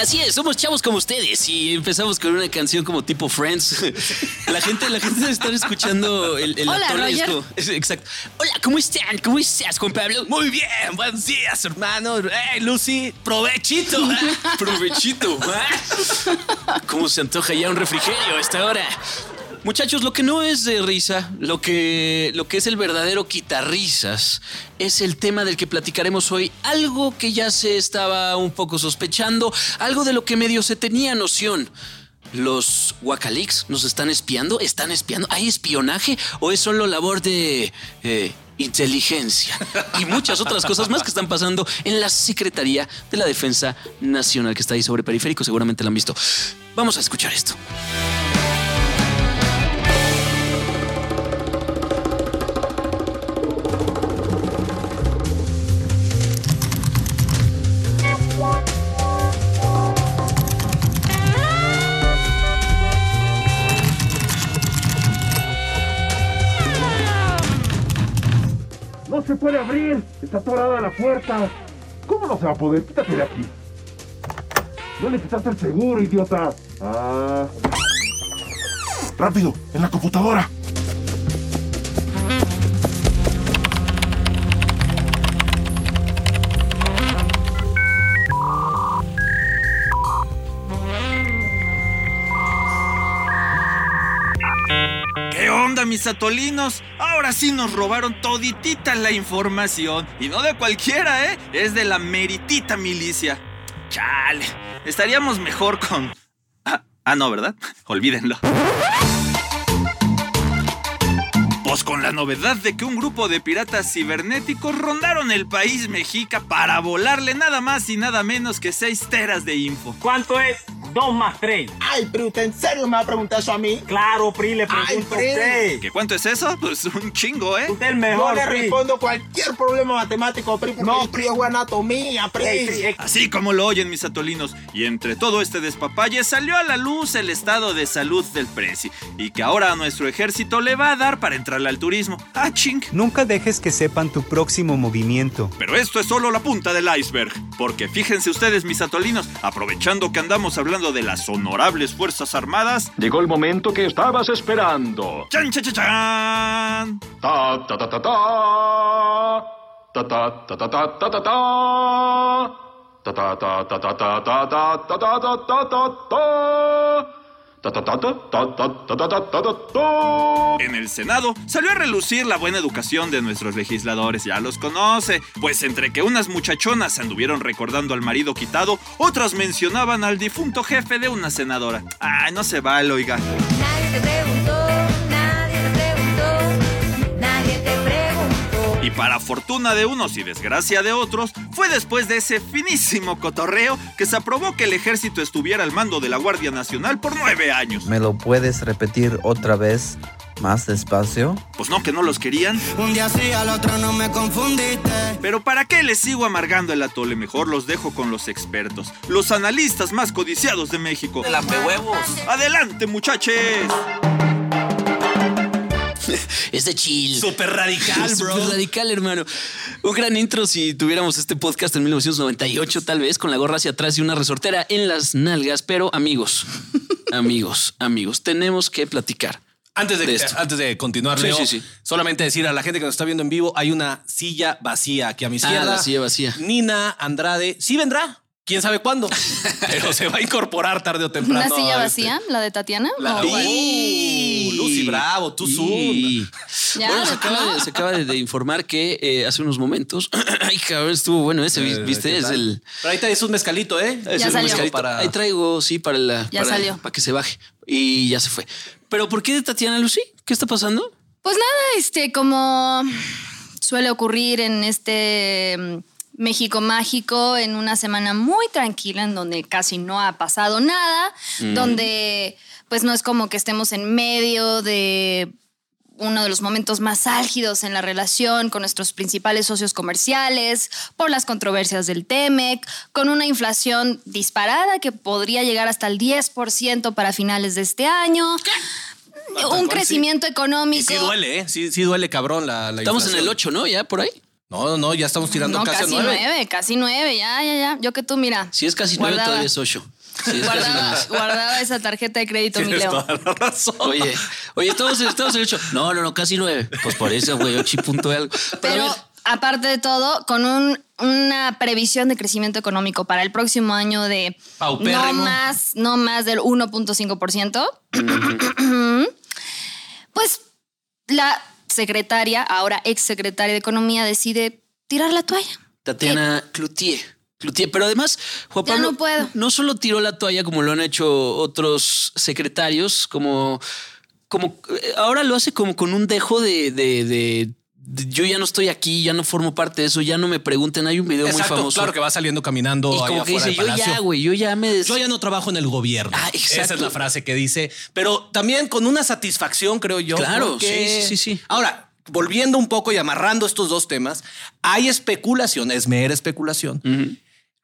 Así es, somos chavos como ustedes y empezamos con una canción como tipo Friends. La gente, la gente debe estar escuchando el, el Hola, Roger. exacto. Hola, ¿cómo están? ¿Cómo estás, Juan Pablo? Muy bien, buenos días, hermano. Hey, Lucy, provechito. Provechito. ¿Cómo se antoja ya un refrigerio a esta hora? Muchachos, lo que no es de risa, lo que, lo que es el verdadero quitarrisas, es el tema del que platicaremos hoy. Algo que ya se estaba un poco sospechando, algo de lo que medio se tenía noción. ¿Los Wacalix nos están espiando? ¿Están espiando? ¿Hay espionaje? ¿O es solo labor de eh, inteligencia? Y muchas otras cosas más que están pasando en la Secretaría de la Defensa Nacional, que está ahí sobre periférico, seguramente la han visto. Vamos a escuchar esto. Puede abrir! ¡Está atorada la puerta! ¿Cómo no se va a poder? Quítate de aquí. No le quitaste el seguro, idiota. Ah. ¡Rápido! ¡En la computadora! Mis atolinos? Ahora sí nos robaron toditita la información. Y no de cualquiera, ¿eh? Es de la meritita milicia. Chale, estaríamos mejor con... Ah, ah, no, ¿verdad? Olvídenlo. Pues con la novedad de que un grupo de piratas cibernéticos rondaron el país mexica para volarle nada más y nada menos que seis teras de info. ¿Cuánto es 2 más 3? Ay, Pri, ¿usted en serio me va a preguntar eso a mí? Claro, Pri, le Ay, pregunto a Pri. usted. ¿Qué cuánto es eso? Pues un chingo, ¿eh? Usted es el Yo mejor, le Pri. respondo cualquier problema matemático, Pri, porque No, Pri es anatomía, Pri. Ey, Pri, ey, Así como lo oyen mis atolinos, y entre todo este despapalle salió a la luz el estado de salud del Prezi, y que ahora a nuestro ejército le va a dar para entrarle al turismo. ¡Ah, ching! Nunca dejes que sepan tu próximo movimiento. Pero esto es solo la punta del iceberg, porque fíjense ustedes mis atolinos, aprovechando que andamos hablando de las honorables Fuerzas Armadas, Llegó el momento que estabas esperando. ¡chan, chan, chan, chan! Ta ta ta ta ta. Ta ta ta ta ta ta ta ta. Ta ta ta ta ta ta ta ta ta ta ta en el Senado salió a relucir la buena educación de nuestros legisladores, ya los conoce, pues entre que unas muchachonas anduvieron recordando al marido quitado, otras mencionaban al difunto jefe de una senadora. Ay, no se vale, oiga. Y para fortuna de unos y desgracia de otros, fue después de ese finísimo cotorreo que se aprobó que el ejército estuviera al mando de la Guardia Nacional por nueve años. ¿Me lo puedes repetir otra vez más despacio? Pues no, que no los querían. Un día sí, al otro no me confundiste. Pero ¿para qué les sigo amargando el atole? Mejor los dejo con los expertos, los analistas más codiciados de México. huevos. ¡Adelante, muchachos! Es de chill. Súper radical, bro. Súper radical, hermano. Un gran intro si tuviéramos este podcast en 1998, tal vez, con la gorra hacia atrás y una resortera en las nalgas. Pero, amigos, amigos, amigos, tenemos que platicar. Antes de, antes de continuar, Sí, Leo, sí, sí. solamente decir a la gente que nos está viendo en vivo, hay una silla vacía aquí a mi Ah, izquierda. la silla vacía. Nina Andrade, sí vendrá. ¿Quién sabe cuándo? Pero se va a incorporar tarde o temprano. ¿Una silla a este- vacía? ¿La de Tatiana? La-. ¡Uh! Lucy Bravo, tú. Y- Ya, bueno, se acaba, de, se acaba de- de informar que eh, hace unos momentos. Ay, cabrón, estuvo bueno ese, Eh, ¿viste? ¿qué Es el. Pero ahí traes un mezcalito, ¿eh? es Ya el salió. mezcalito. Para- Ahí traigo, sí, para, la, Ya para, salió. para que se baje. Y ya se fue. ¿Pero por qué de Tatiana Lucy? ¿Qué está pasando? Pues nada, este, como suele ocurrir en este México mágico, en una semana muy tranquila, en donde casi no ha pasado nada, donde pues no es como que estemos en medio de uno de los momentos más álgidos en la relación con nuestros principales socios comerciales, por las controversias del TEMEC, con una inflación disparada que podría llegar hasta el 10% para finales de este año. Un crecimiento económico. sí duele, ¿eh? Sí, sí duele cabrón la, la Estamos en el 8, ¿no? Ya por ahí. No, no, ya estamos tirando No, casi, casi nueve. nueve, casi nueve, ya, ya, ya. Yo que tú, mira. Si es casi nueve, todavía es ocho. Sí, es casi Guardaba, nueve. guardaba esa tarjeta de crédito, mi Leo. toda la razón. Oye, oye, estamos, estamos en el ocho. No, no, no, casi nueve. Pues por eso, güey, ocho y punto algo. Pero, aparte de todo, con un- una previsión de crecimiento económico para el próximo año de no más, no más del 1.5%, pues la secretaria, ahora ex secretaria de Economía, decide tirar la toalla. Tatiana Cloutier. Cloutier. Pero además, Juan Ya Pablo no puedo. no solo tiró la toalla como lo han hecho otros secretarios, como, como eh, ahora lo hace como con un dejo de, de- de- de yo ya no estoy aquí, ya no formo parte de eso, ya no me pregunten. Hay un video Exacto, muy famoso. claro que va saliendo caminando y como que dice, yo ya, güey, yo ya me... des- Yo ya no trabajo en el gobierno. Ah. Esa es la frase que dice. Pero también con una satisfacción, creo yo. Claro, porque- sí, sí, sí, sí. Ahora, volviendo un poco y amarrando estos dos temas, hay especulación, es mera especulación.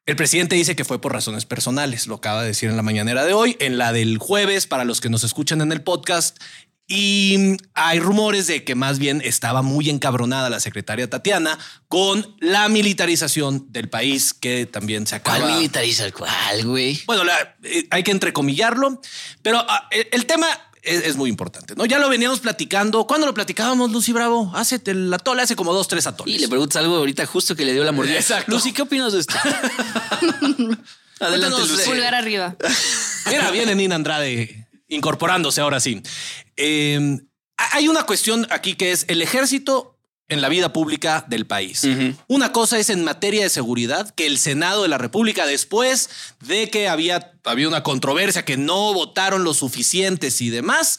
El presidente dice que fue por razones personales, lo acaba de decir en la mañanera de hoy, en la del jueves, para los que nos escuchan en el podcast. Y hay rumores de que más bien estaba muy encabronada la secretaria Tatiana con la militarización del país, que también se acaba. ¿Cuál militariza? ¿Cuál, güey? Bueno, la- eh, hay que entrecomillarlo, pero ah, el, el tema es, es muy importante, ¿no? Ya lo veníamos platicando. ¿Cuándo lo platicábamos, Lucy Bravo? Hace el atole, hace como dos, tres atoles. Y le preguntas algo ahorita justo que le dio la mordida. Exacto. Lucy, ¿qué opinas de esto? Adelante, Cuéntanos, Lucy. eh, Pulgar arriba. Mira, viene Nina Andrade incorporándose ahora sí. Eh, hay una cuestión aquí que es el ejército en la vida pública del país. Una cosa es en materia de seguridad, que el Senado de la República, después de que había, había una controversia, que no votaron lo suficientes y demás,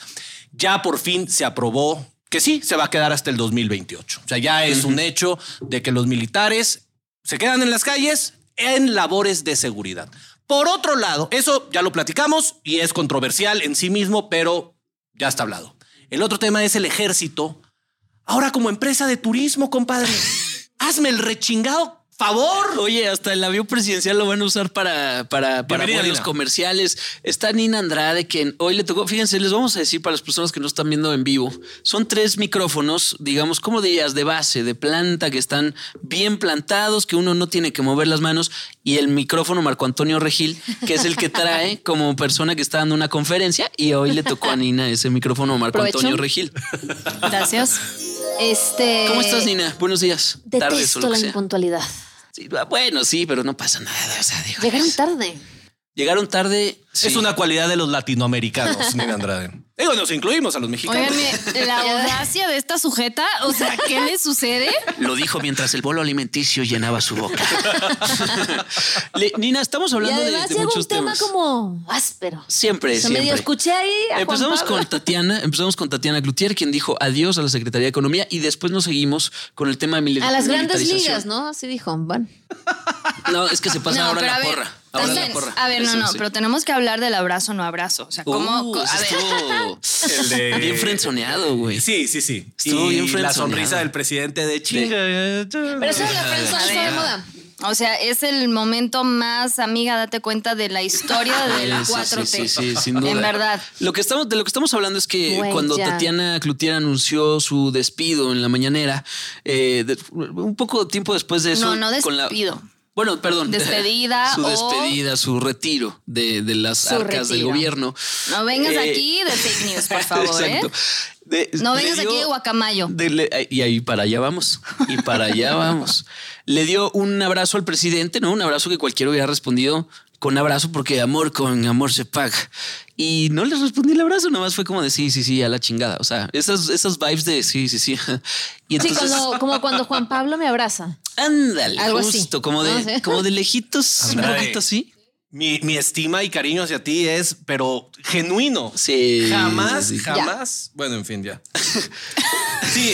ya por fin se aprobó que sí, se va a quedar hasta el 2028. O sea, ya es un hecho de que los militares se quedan en las calles en labores de seguridad. Por otro lado, eso ya lo platicamos y es controversial en sí mismo, pero ya está hablado. El otro tema es el ejército. Ahora como empresa de turismo, compadre. Hazme el rechingado favor. Oye, hasta el avión presidencial lo van a usar para, para, para vuelos comerciales. Está Nina Andrade, que hoy le tocó, fíjense, les vamos a decir para las personas que no están viendo en vivo, son tres micrófonos, digamos, ¿cómo dirías? De base, de planta, que están bien plantados, que uno no tiene que mover las manos, y el micrófono Marco Antonio Regil, que es el que trae como persona que está dando una conferencia, y hoy le tocó a Nina ese micrófono Marco Provecho. Antonio Regil. Gracias. Este. ¿Cómo estás, Nina? Buenos días. Tardes o Detesto lo la que sea. impuntualidad. Sí, bueno, sí, pero no pasa nada. O sea, digo, Llegaron tarde. Llegaron tarde. Sí. Es una cualidad de los latinoamericanos, Nina Andrade. Digo, nos incluimos a los mexicanos. Óiganme, la audacia de esta sujeta, o sea, ¿qué le sucede? Lo dijo mientras el bolo alimenticio llenaba su boca. Le- Nina, estamos Y hablando de, además de llega muchos un tema temas. como áspero. Siempre, O sea, siempre. medio escuché ahí a Juan Empezamos Pablo. con Tatiana, empezamos con Tatiana Cloutier, quien dijo adiós a la Secretaría de Economía y después nos seguimos con el tema de A las grandes ligas, ¿no? Así dijo. Bueno. No, es que se pasa No, ahora la a ver, porra. Ahora también- la porra. A ver, no, Eso, no, sí. pero tenemos que hablar del abrazo, no abrazo. O sea, ¿cómo? Uh, co- a ese ver. estuvo El de- bien frenzoneado, güey. Sí, sí, sí. Estuvo y bien la sonrisa del presidente de Chile. Pero eso de la A está de moda. O sea, es el momento más, amiga, date cuenta de la historia de la Sí, sí, 4T. Sí, sí, sí, sin duda. En verdad. Lo que estamos, de lo que estamos hablando es que Güey, cuando ya. Tatiana Cloutier anunció su despido en la mañanera, eh, de- un poco tiempo después de eso. No, no con la- despido. Bueno, perdón. Despedida su o- despedida, su retiro de, de las Su arcas del gobierno. No vengas Eh, aquí de fake news, por favor, Exacto. ¿eh? De- No vengas dio- aquí de guacamayo. de- y ahí para allá vamos. Y para allá vamos. Le dio un abrazo al presidente, ¿no? Un abrazo que cualquiera hubiera respondido con abrazo porque amor con amor se paga. Y no le respondí el abrazo, nomás fue como de sí, sí, sí, a la chingada. O sea, esas, esas vibes de sí, sí, sí. Y Sí, entonces, cuando- como cuando Juan Pablo me abraza. ándale, Algo así. como de, No sé. como de lejitos, un poquito así. Mi, mi estima y cariño hacia ti es, pero genuino. Sí. Jamás, sí, sí. jamás. Bueno, en fin, ya. Sí,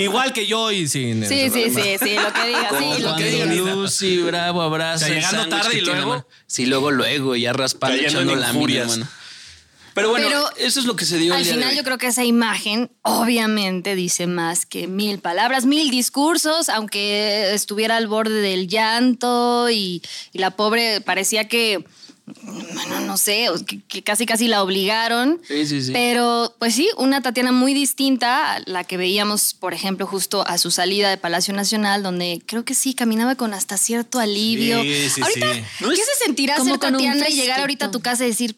igual que yo y sin. Sí, sí, sí, sí, lo que digas, Como sí, lo que digas. Lucy Bravo abraza O sea, el llegando tarde y luego-. Sí, luego, luego, ya raspando, echando en lámina, injurias. Pero bueno, Pero eso es lo que se dio Al el día de final hoy. yo creo que esa imagen obviamente dice más que mil palabras, mil discursos, aunque estuviera al borde del llanto y, y la pobre parecía que bueno, no sé, que, que casi casi la obligaron. Sí, sí, sí. Pero, pues sí, una Tatiana muy distinta a la que veíamos, por ejemplo, justo a su salida de Palacio Nacional, donde creo que sí caminaba con hasta cierto alivio. Sí, sí, ahorita, sí. ¿qué se sentirá Como ser Tatiana y llegar ahorita a tu casa y decir,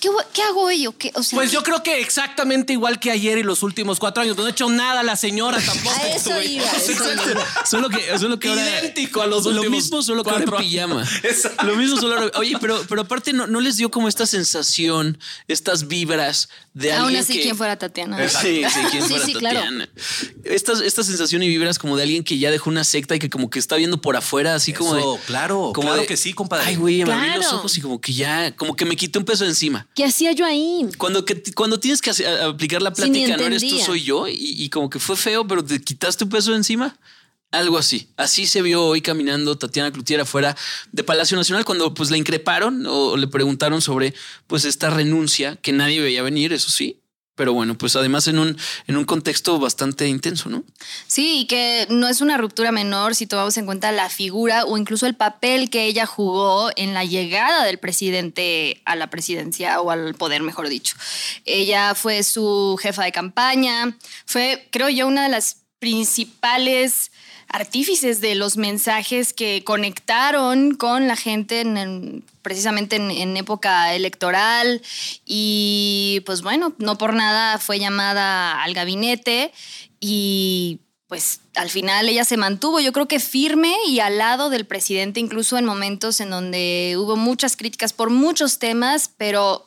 pues, ¿qué, hago hoy? ¿O qué? O sea, Pues yo creo que exactamente igual que ayer y los últimos cuatro años. No ha hecho nada la señora tampoco. A eso iba. Solo que, solo que ahora. Idéntico a los Lo últimos mismo, solo que ahora en pijama. Exacto. Lo mismo, solo ahora- Oye, pero, pero aparte, no, ¿no les dio como esta sensación, estas vibras de aún alguien así, que. ¿quién fuera Tatiana? Sí, sí, quién Sí, fuera sí, claro. Tatiana. Esta, esta sensación y vibras como de alguien que ya dejó una secta y que como que está viendo por afuera, así como de. claro, como claro de, que sí, compadre. Ay, güey, me abrí los ojos y como que ya, como que me quité un peso encima. ¿Qué hacía yo ahí? Cuando, que, cuando tienes que hacer- aplicar la Sí, plática, no eres tú, soy yo, y, y como que fue feo, pero te quitaste un peso de encima. Algo así. Así se vio hoy caminando Tatiana Cloutier afuera de Palacio Nacional cuando pues la increparon o le preguntaron sobre pues esta renuncia que nadie veía venir, eso sí. Pero bueno, pues además en un, en un contexto bastante intenso, ¿no? Sí, y que no es una ruptura menor si tomamos en cuenta la figura o incluso el papel que ella jugó en la llegada del presidente a la presidencia o al poder, mejor dicho. Ella fue su jefa de campaña, fue, creo yo, una de las principales artífices de los mensajes que conectaron con la gente en precisamente en, en época electoral. Y pues bueno, no por nada fue llamada al gabinete y pues al final ella se mantuvo, yo creo que firme y al lado del presidente, incluso en momentos en donde hubo muchas críticas por muchos temas, pero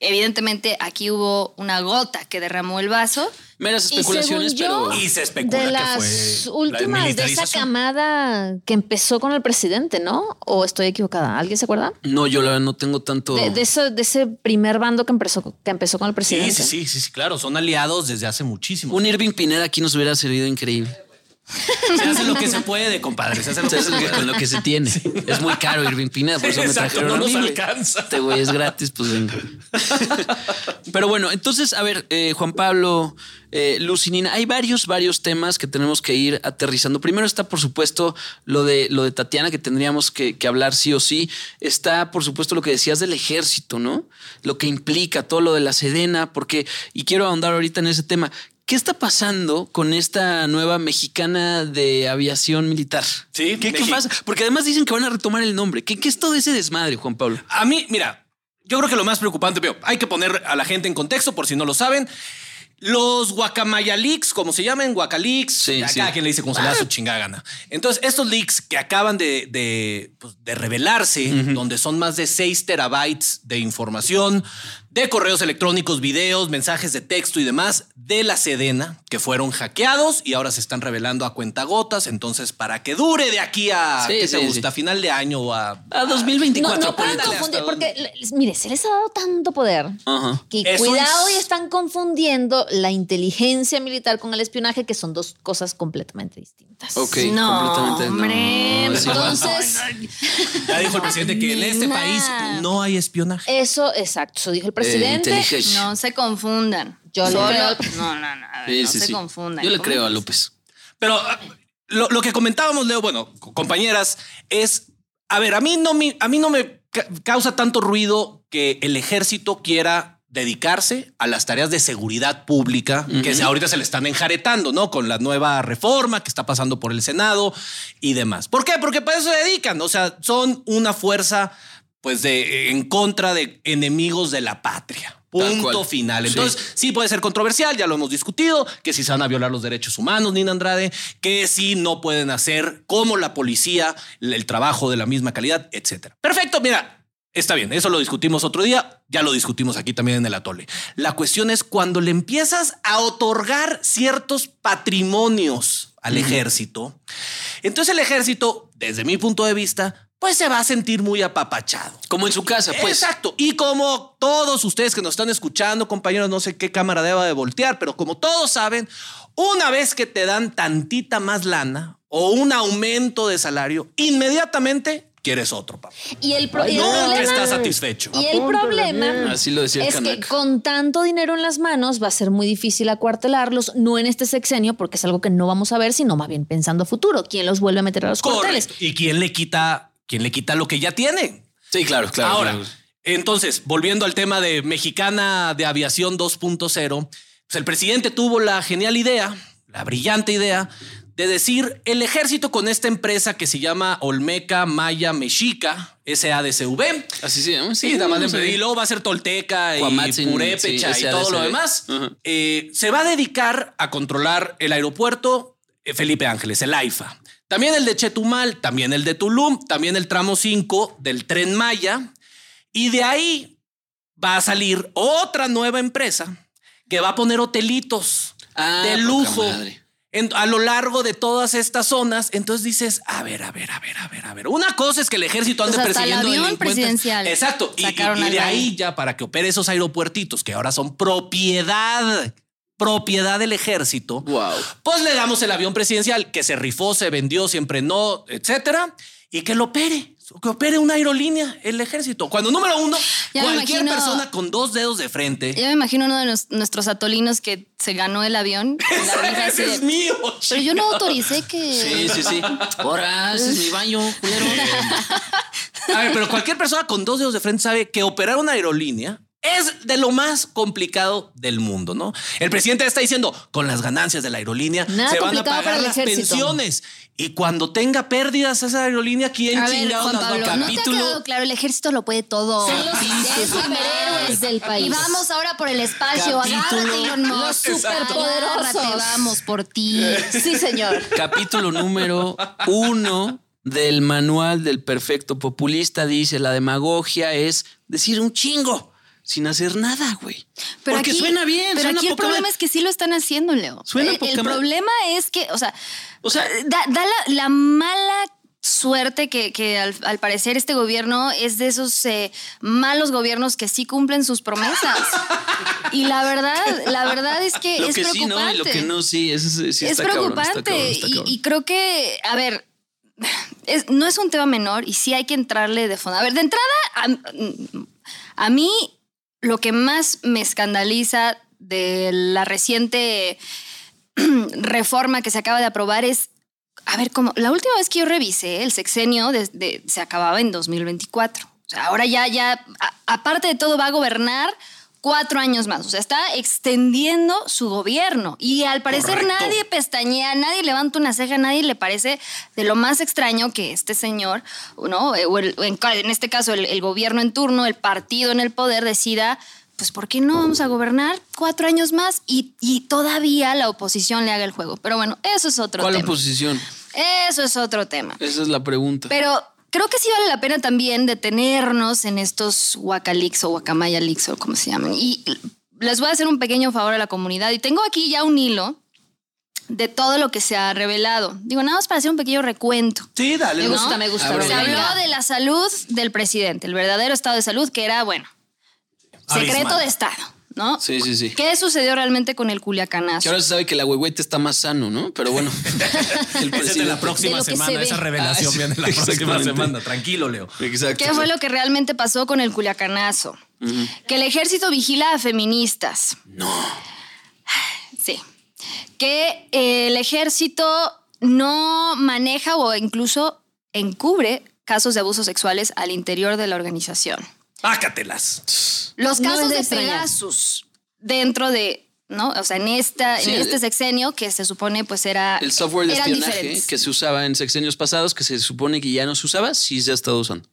evidentemente aquí hubo una gota que derramó el vaso. Meras Y especulaciones, según yo, pero. Y se especula De que las fue la últimas de esa camada que empezó con el presidente, ¿no? ¿O estoy equivocada? ¿Alguien se acuerda? No, yo la verdad no tengo tanto. De, de ese, de ese primer bando que empezó, que empezó con el Sí, presidente. sí, sí, sí, sí, claro. Son aliados desde hace muchísimo. Un Irving Pineda aquí nos hubiera servido increíble. Se hace lo que se puede, compadre. Se hace lo Se que se puede. con lo que se tiene. Es muy caro Irving Pineda, por eso me Exacto, trajeron no a mí, nos alcanza. Este güey es gratis, pues venga. Pero bueno, entonces, a ver, eh, Juan Pablo, eh, Lucinina, hay varios, varios temas que tenemos que ir aterrizando. Primero está, por supuesto, lo de, lo de Tatiana, que tendríamos que, que hablar sí o sí. Está, por supuesto, lo que decías del ejército, ¿no? Lo que implica todo lo de la Sedena, porque, y quiero ahondar ahorita en ese tema. ¿Qué está pasando con esta nueva mexicana de aviación militar? Sí, ¿Qué, pasa? Porque además dicen que van a retomar el nombre. ¿Qué, qué es todo ese desmadre, Juan Pablo? A mí, mira, yo creo que lo más preocupante, veo, hay que poner a la gente en contexto por si no lo saben. Los Guacamaya Leaks, como se llaman, Guacaleaks, Sí, a sí. cada quien le dice como se le da su chingada gana. Entonces, estos leaks que acaban de, de, pues, de revelarse, donde son más de 6 terabytes de información, de correos electrónicos, videos, mensajes de texto y demás, de la Sedena, que fueron hackeados y ahora se están revelando a cuentagotas. Entonces, para que dure de aquí a, Sí, ¿qué te sí, gusta? sí. A final de año o a... A No, 2024. no pueden confundir, donde- porque, mire, se les ha dado tanto poder Ajá. que Eso cuidado es- y están confundiendo la inteligencia militar con el espionaje, que son dos cosas completamente distintas. Ok, No, completamente. hombre, no. Entonces, Ya dijo el presidente que en este país no hay espionaje. eso, exacto, eso dijo el presidente. No se confundan. Yo le Solo- creo. No, no, no. a ver, Sí, no sí, se sí. confundan. Yo le ¿Cómo creo a? López. Pero ah, lo, lo que comentábamos, Leo, bueno, co- compañeras, es, a ver, a mí no me, a mí no me ca- causa tanto ruido que el ejército quiera dedicarse a las tareas de seguridad pública que se- ahorita se le están enjaretando, ¿no? Con la nueva reforma que está pasando por el Senado y demás. ¿Por qué? Porque para eso se dedican, o sea, son una fuerza pues de en contra de enemigos de la patria. Punto final. Entonces, sí puede ser controversial, ya lo hemos discutido, que si se van a violar los derechos humanos, Nina Andrade, que si no pueden hacer como la policía el el trabajo de la misma calidad, etcétera. Perfecto, mira. Está bien, eso lo discutimos otro día, ya lo discutimos aquí también en el atole. La cuestión es cuando le empiezas a otorgar ciertos patrimonios al ejército, entonces el ejército, desde mi punto de vista, pues se va a sentir muy apapachado. Como en su casa, pues. Exacto. Y como todos ustedes que nos están escuchando, compañeros, no sé qué cámara deba de voltear, pero como todos saben, una vez que te dan tantita más lana o un aumento de salario, inmediatamente quieres otro, papá. Y el, pro- y el no problema, estás satisfecho. y el problema Así lo decía el es que con tanto dinero en las manos va a ser muy difícil acuartelarlos, no en este sexenio, porque es algo que no vamos a ver, sino más bien pensando a futuro. ¿Quién los vuelve a meter a los cuarteles? Correcto. ¿Y quién le quita, quién le quita lo que ya tiene? Sí, claro, claro. Ahora, claro. entonces, volviendo al tema de Mexicana de Aviación 2.0, pues el presidente tuvo la genial idea, la brillante idea, de decir el ejército con esta empresa que se llama Olmeca Maya Mexica, SADCV. Así se llama. Sí, nada más no sé. pedí, luego va a ser Tolteca y Purépecha sí, y todo lo demás. Eh, se va a dedicar a controlar el aeropuerto eh, Felipe Ángeles, el AIFA. También el de Chetumal, también el de Tulum, también el tramo 5 del tren Maya. Y de ahí va a salir otra nueva empresa que va a poner hotelitos Ah, de lujo en- a lo largo de todas estas zonas. Entonces dices, a ver, a ver, a ver, a ver, a ver. Una cosa es que el ejército ande Pues hasta el persiguiendo avión presidencial Exacto. Y, y- de ahí ya para que opere esos aeropuertitos que ahora son propiedad, propiedad del ejército. Wow. Pues le damos el avión presidencial que se rifó, se vendió, siempre no, etcétera, y que lo opere. Que opere una aerolínea, el ejército. Cuando número uno, Ya cualquier imagino- persona con dos dedos de frente. Yo me imagino uno de nos- nuestros atolinos que se ganó el avión. la así Ese de, es mío. Pero yo no autoricé que. Sí, sí, sí. Ahora, ese es mi baño, culero. A ver, pero cualquier persona con dos dedos de frente sabe que operar una aerolínea es de lo más complicado del mundo, ¿no? El presidente está diciendo, con las ganancias de la aerolínea Nada se van a pagar las ejército. pensiones. Y cuando tenga pérdidas esa aerolínea, ¿quién A ver, Pablo? ¿no te ha quedado claro? El ejército lo puede todo. Son los superhéroes del país. Y vamos ahora por el espacio. Capítulo- Agárrate, Elon Musk. Los superpoderosos. Agárrate, vamos por ti. Sí, señor. Capítulo número uno del manual del perfecto populista dice la demagogia es decir un chingo sin hacer nada, güey. Pero Porque aquí, suena bien, Pero suena aquí el problema es que sí lo están haciendo, Leo. Suena el, poca el madre. problema es que, o sea, O sea, da, da la, la mala suerte que, que al, al parecer este gobierno es de esos eh, malos gobiernos que sí cumplen sus promesas. y la verdad, la verdad es que lo es que sí, preocupante. ¿no? Y lo que no, sí, eso sí, sí es está cabrón, está preocupante cabrón, está y- creo que, a ver, es- no es un tema menor y sí hay que entrarle de fondo. A ver, de entrada, a, a mí lo que más me escandaliza de la reciente reforma que se acaba de aprobar es, a ver, como la última vez que yo revisé, el sexenio se acababa en 2024. O sea, ahora ya, ya, aparte de todo, va a gobernar cuatro años más. O sea, está extendiendo su gobierno. Y al parecer Correcto. nadie pestañea, nadie levanta una ceja, nadie le parece de lo más extraño que este señor, ¿no? O el- en, este caso, el, el gobierno en turno, el partido en el poder decida. Pues, ¿por qué no vamos a gobernar cuatro años más y, y todavía la oposición le haga el juego? Pero bueno, eso es otro ¿Cuál tema. oposición? Eso es otro tema. Esa es la pregunta. Pero creo que sí vale la pena también detenernos en estos Huacalix o Guacamaya Leaks o como se llaman. Y les voy a hacer un pequeño favor a la comunidad. Y tengo aquí ya un hilo de todo lo que se ha revelado. Digo, nada más para hacer un pequeño recuento. Sí, dale. Me ¿no? gusta, me gusta. Se habló de la salud del presidente, el verdadero estado de salud, que era, bueno, secreto Abismal. de Estado, ¿no? Sí, sí, sí. ¿Qué sucedió realmente con el Que Culiacanazo? ahora se sabe que la huehuete está más sano, ¿no? Pero bueno. el Esa es de la próxima que semana, se esa revelación Ah, viene la próxima semana. Tranquilo, Leo. Exacto. ¿Qué fue lo que realmente pasó con el Culiacanazo? Que el ejército vigila a feministas. No. Sí. Que eh, el ejército no maneja o incluso encubre casos de abusos sexuales al interior de la organización. Pácatelas. Los casos de de. Pegasus dentro de, ¿no? O sea, en esta, Sí, en este el- sexenio que se supone pues era El software de espionaje diferentes. que se usaba en sexenios pasados, que se supone que ya no se usaba, sí se ha estado usando.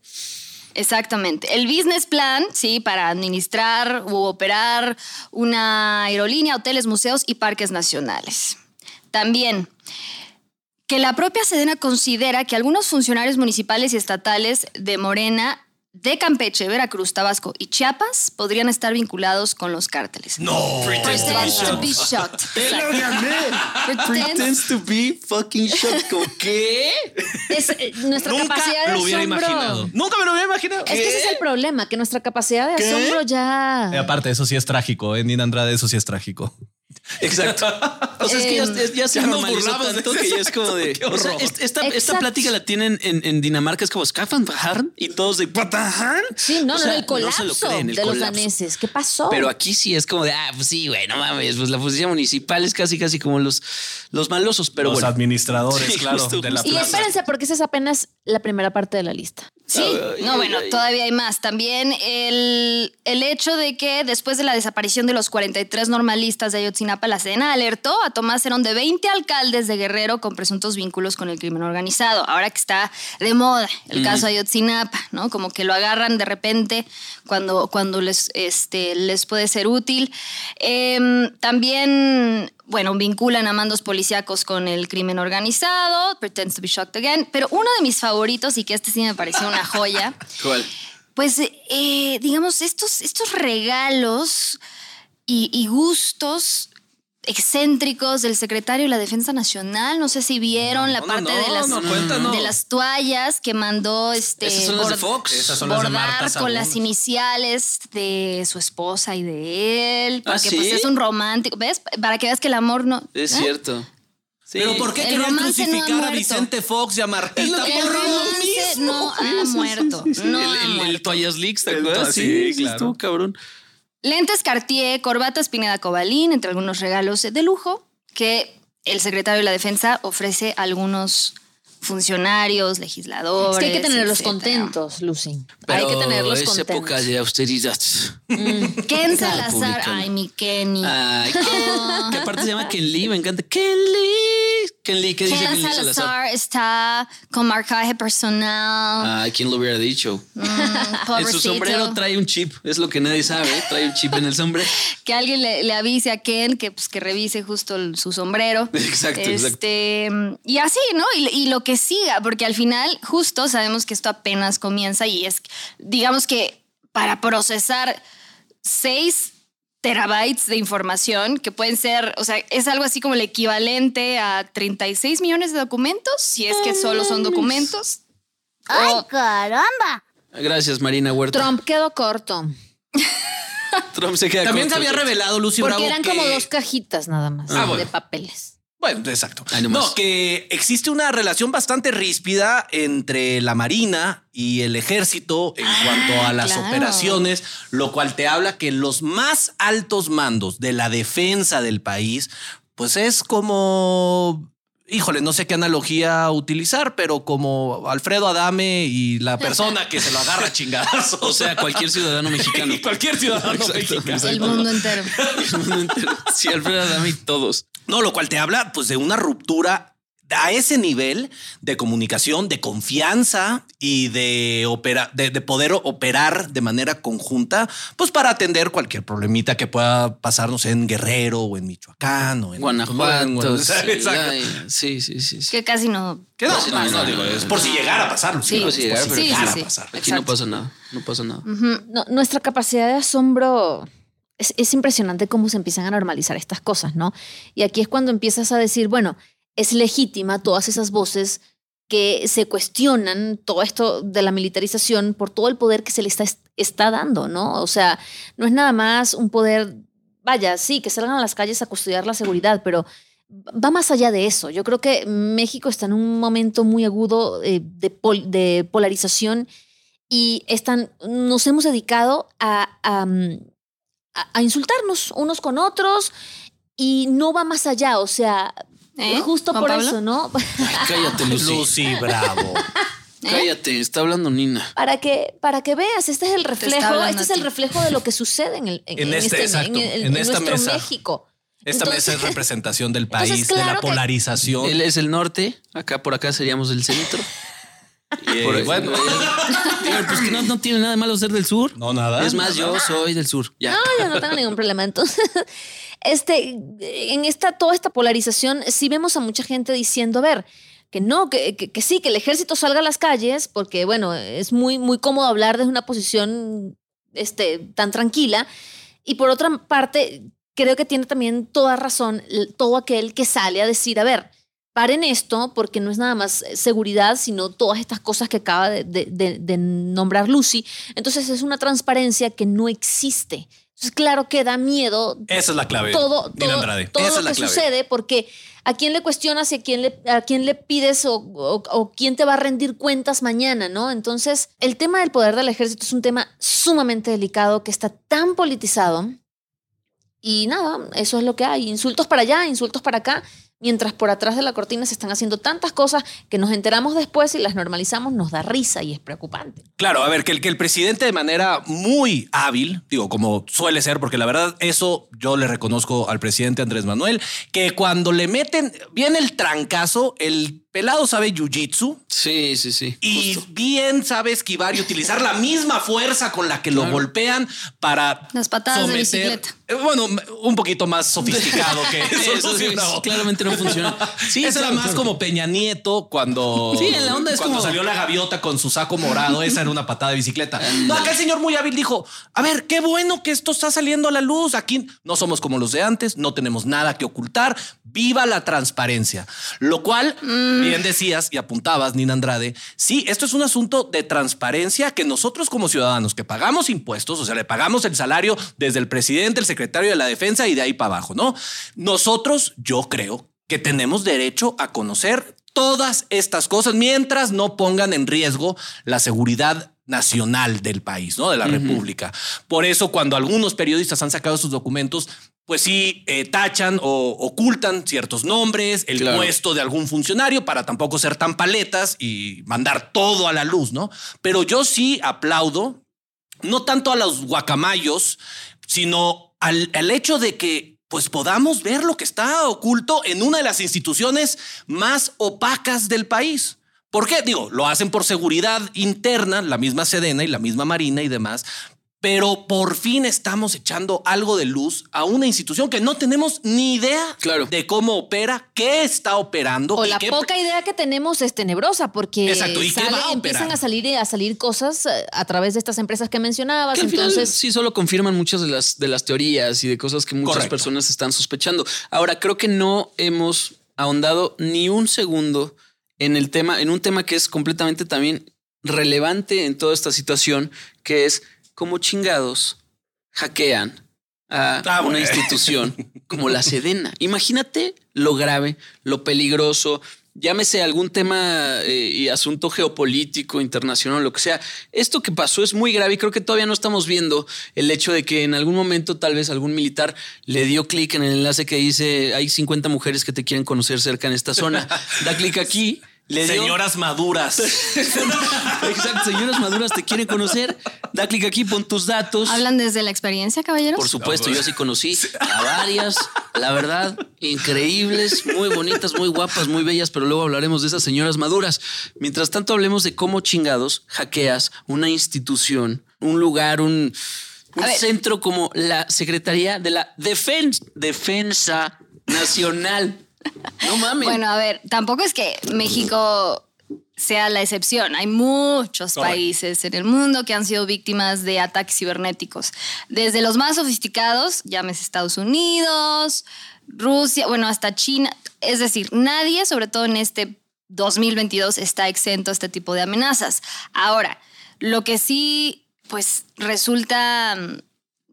Exactamente. El business plan, sí, para administrar u operar una aerolínea, hoteles, museos y parques nacionales. También que la propia Sedena considera que algunos funcionarios municipales y estatales de Morena, de Campeche, Veracruz, Tabasco y Chiapas podrían estar vinculados con los cárteles. No. Pretends to be shocked. Pretends- Pretends to be fucking shocked. ¿Cómo qué? Es eh, nuestra Nunca capacidad de lo hubiera asombro. imaginado. Nunca me lo hubiera imaginado. Es que ese es el problema, que nuestra capacidad de ¿Qué? asombro ya. Y aparte, eso sí es trágico, ¿eh? Nina Andrade, eso sí es trágico. Exacto. O sea, es que ya, Em, ya se ya normalizó tanto que ya es como de. O sea, esta, esta plática la tienen en, en Dinamarca, es como Skafanfaharn y todos de Patahan. Sí, no, O no, el colapso no se lo creen, el de los daneses. ¿Qué pasó? Pero aquí sí es como de, ah, pues sí, güey, no mames, pues la policía municipal es casi, casi como los, los malosos, pero Los bueno. administradores, Sí, claro, justo, de la y plaza. espérense, porque esa es apenas la primera parte de la lista. Sí, no, bueno, todavía hay más. También el, el hecho de que después de la desaparición de los 43 normalistas de Ayotzinapa, la Sedena alertó a Tomás Herón de 20 alcaldes de Guerrero con presuntos vínculos con el crimen organizado. Ahora que está de moda el caso Ayotzinapa, ¿no? Como que lo agarran de repente cuando, cuando les, este, les puede ser útil. Em, también, bueno, vinculan a mandos policíacos con el crimen organizado, pretends to be shocked again, pero uno de mis favoritos, y que este sí me pareció una joya, ¿Cuál? pues, eh, digamos, estos, estos regalos y, y gustos excéntricos del secretario de la Defensa Nacional. No sé si vieron la no, parte no, de, las, no, cuéntanos. de las toallas que mandó este Esas son las de Fox. Esas son las de bordar con las iniciales de su esposa y de él. ¿Ah, Porque sí? pues es un romántico. ¿Ves? Para que veas que el amor no. Es ¿eh? cierto. Sí. Pero ¿por qué querían no crucificar a. Vicente Fox y a Martita? El por lo romance mismo? no ha muerto. No el, toallas leaks, ¿te acuerdas? Sí, sí, sí, claro. estuvo cabrón. Lentes Cartier, corbatas Pineda Cobalín, entre algunos regalos de lujo que el secretario de la Defensa ofrece a algunos funcionarios, Es legisladores. que hay que tenerlos etcétera. contentos, Lucy. hay Pero que tenerlos es contentos. época de austeridad. Ken Salazar, ay, mi Kenny. Ay, Ken- Oh. que aparte se llama Ken Lee, me encanta. Ken Lee. Ken Lee, ¿qué dice Ken Salazar? Salazar está con marcaje personal. Ay, ¿quién lo hubiera dicho? Mm, En su sombrero trae un chip, es lo que nadie sabe, trae un chip en el sombrero. que alguien le, le avise a Ken que, pues, que revise justo el- su sombrero. Exacto, exacto. este, Y así, ¿no? Y, y lo que siga, porque al final, justo sabemos que esto apenas comienza y es, digamos que para procesar seis terabytes de información que pueden ser, o sea, es algo así como el equivalente a 36 millones de documentos, si es que solo son documentos. ¡Ay, O- caramba! Gracias, Marina Huerta. Trump quedó corto. Trump se queda También se había revelado, Lucy Porque Bravo, eran que- como dos cajitas nada más Ah, bueno. de papeles. Bueno, exacto. No, que existe una relación bastante ríspida entre la Marina y el ejército en cuanto a las claro. operaciones, lo cual te habla que los más altos mandos de la defensa del país, pues es como... Híjole, no sé qué analogía utilizar, pero como Alfredo Adame y la persona que se lo agarra a chingadazos. O sea, cualquier ciudadano mexicano. cualquier ciudadano Exacto, mexicano. El mundo entero. El mundo entero. Sí, Alfredo Adame y todos. No, lo cual te habla pues de una ruptura a ese nivel de comunicación, de confianza y de, opera, de, de poder operar de manera conjunta, pues para atender cualquier problemita que pueda pasarnos en Guerrero o en Michoacán o en Guanajuato. Sí, sí, exacto. ay, Sí, sí, sí. sí. Que casi no. Que no, no, no, digo, es por si llegara a pasar. Lucía, Sí, es sí, por llegar, si pero llegara sí, a pasar. Aquí no pasa nada. No pasa nada. No, nuestra capacidad de asombro es, es impresionante cómo se empiezan a normalizar estas cosas, ¿no? Y aquí es cuando empiezas a decir, bueno, es legítima todas esas voces que se cuestionan todo esto de la militarización por todo el poder que se le está, está dando, ¿no? O sea, no es nada más un poder, vaya, sí, que salgan a las calles a custodiar la seguridad, pero va más allá de eso. Yo creo que México está en un momento muy agudo eh, de, pol- de polarización y están, nos hemos dedicado a, a, mm, a- a insultarnos unos con otros y no va más allá, o sea, ¿Eh? justo Juan por Pablo? eso, ¿no? Cállate, Lucy. Lucy, bravo. Cállate, está hablando Nina. para que, para que veas, este es el reflejo, este es el reflejo de lo que sucede en, el, en, En en este, este, exacto, en, el- en en esta nuestro mesa. México. Esta Entonces- mesa es representación del Entonces, país, de la que- polarización. Él es el norte, acá por acá seríamos el centro. Por- eh, bueno, pues que no, no tiene nada de malo ser del sur. no nada. Es más, yo soy del sur. Ya. No, yo no tengo ningún problema. Entonces, este, en esta, toda esta polarización, sí vemos a mucha gente diciendo, a ver, que no, que, que- que sí, que el ejército salga a las calles, porque bueno, es muy, muy cómodo hablar desde una posición este, tan tranquila. Y por otra parte, creo que tiene también toda razón todo aquel que sale a decir, a ver, paren esto, porque no es nada más eh, seguridad, sino todas estas cosas que acaba de, de- de- de nombrar Lucy. Entonces es una transparencia que no existe. Entonces, claro que da miedo Esa es la clave. todo, todo, Andrade. todo Esa lo es la que clave. sucede, porque a quién le cuestionas y a quién le, a quién le pides o, o- o quién te va a rendir cuentas mañana, ¿no? Entonces, el tema del poder del ejército es un tema sumamente delicado que está tan politizado. Y nada, eso es lo que hay. Insultos para allá, insultos para acá. Mientras por atrás de la cortina se están haciendo tantas cosas que nos enteramos después y las normalizamos, nos da risa y es preocupante. Claro, a ver, que el, que el presidente de manera muy hábil, digo, como suele ser, porque la verdad eso yo le reconozco al presidente Andrés Manuel, que cuando le meten, viene el trancazo, el pelado sabe jiu-jitsu. Sí, sí, sí. Y bien sabe esquivar y utilizar la misma fuerza con la que lo golpean para Las patadas de someter- bicicleta. Eh, Bueno, un poquito más sofisticado que eso. Eso sí, no. claramente no funciona. Sí, Eso era más claro. como Peña Nieto cuando, Sí, en la onda es cuando como- salió la gaviota con su saco morado. Esa era una patada de bicicleta. No, acá el señor muy hábil dijo: A ver, qué bueno que esto está saliendo a la luz. Aquí no somos como los de antes, no tenemos nada que ocultar. Viva la transparencia. Lo cual, bien decías y apuntabas, Nina Andrade, sí, esto es un asunto de transparencia que nosotros como ciudadanos que pagamos impuestos, o sea, le pagamos el salario desde el presidente, el secretario de la defensa y de ahí para abajo, ¿no? Nosotros, yo creo que tenemos derecho a conocer todas estas cosas mientras no pongan en riesgo la seguridad nacional del país, ¿no? De la República. Por eso, cuando algunos periodistas han sacado sus documentos, pues sí eh, tachan o ocultan ciertos nombres, el Claro. puesto de algún funcionario para tampoco ser tan paletas y mandar todo a la luz, ¿no? Pero yo sí aplaudo, no tanto a los guacamayos, sino al, al hecho de que pues podamos ver lo que está oculto en una de las instituciones más opacas del país. ¿Por qué? Digo, lo hacen por seguridad interna, la misma Sedena y la misma Marina y demás, pero por fin estamos echando algo de luz a una institución que no tenemos ni idea de cómo opera, qué está operando. O y la qué- poca idea que tenemos es tenebrosa porque Exacto, ¿y qué sale- va a empiezan operar? a salir, a salir cosas eh, a través de estas empresas que mencionabas. Que al final Entonces, sí solo confirman muchas de las, de las teorías y de cosas que muchas Correcto. personas están sospechando. Ahora, creo que no hemos ahondado ni un segundo en el tema, en un tema que es completamente también relevante en toda esta situación, que es cómo chingados hackean a Ah, una institución como la Sedena. Imagínate lo grave, lo peligroso, llámese algún tema eh, y asunto geopolítico, internacional, lo que sea. Esto que pasó es muy grave y creo que todavía no estamos viendo el hecho de que en algún momento tal vez algún militar le dio clic en el enlace que dice hay 50 mujeres que te quieren conocer cerca en esta zona. Da clic aquí. Le dio- Señoras maduras. Exacto, señoras maduras te quieren conocer. Da clic aquí, pon tus datos. ¿Hablan desde la experiencia, caballeros? Por supuesto, yo sí conocí a varias, la verdad, increíbles, muy bonitas, muy guapas, muy bellas, pero luego hablaremos de esas señoras maduras. Mientras tanto, hablemos de cómo chingados hackeas una institución, un lugar, un, un A ver. centro como la Secretaría de la Defen- Defensa Nacional. No mames. Bueno, a ver, tampoco es que México sea la excepción. Hay muchos países en el mundo que han sido víctimas de ataques cibernéticos. Desde los más sofisticados, llámese Estados Unidos, Rusia, bueno, hasta China. Es decir, nadie, sobre todo en este 2022, está exento a este tipo de amenazas. Ahora, lo que sí, pues resulta mm,